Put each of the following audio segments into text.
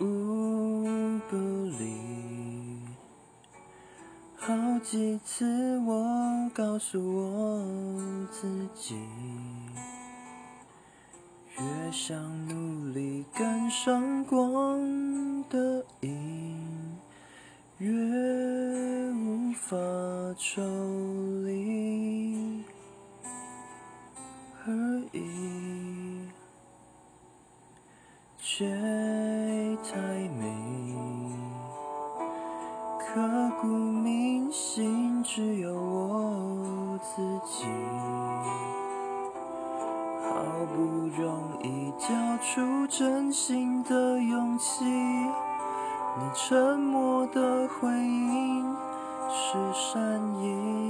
无不离。好几次我告诉我自己，越想努力赶上光的影，越无法抽离而已。却太美，刻骨铭心，只有我自己。好不容易交出真心的勇气，你沉默的回应是善意。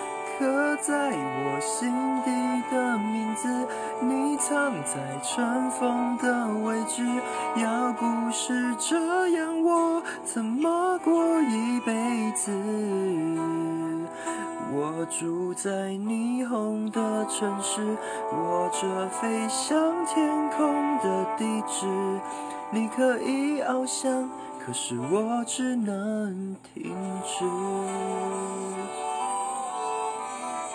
刻在我心底的名字，你藏在尘封的位置。要不是这样，我怎么过一辈子？我住在霓虹的城市，握着飞向天空的地址。你可以翱翔，可是我只能停止。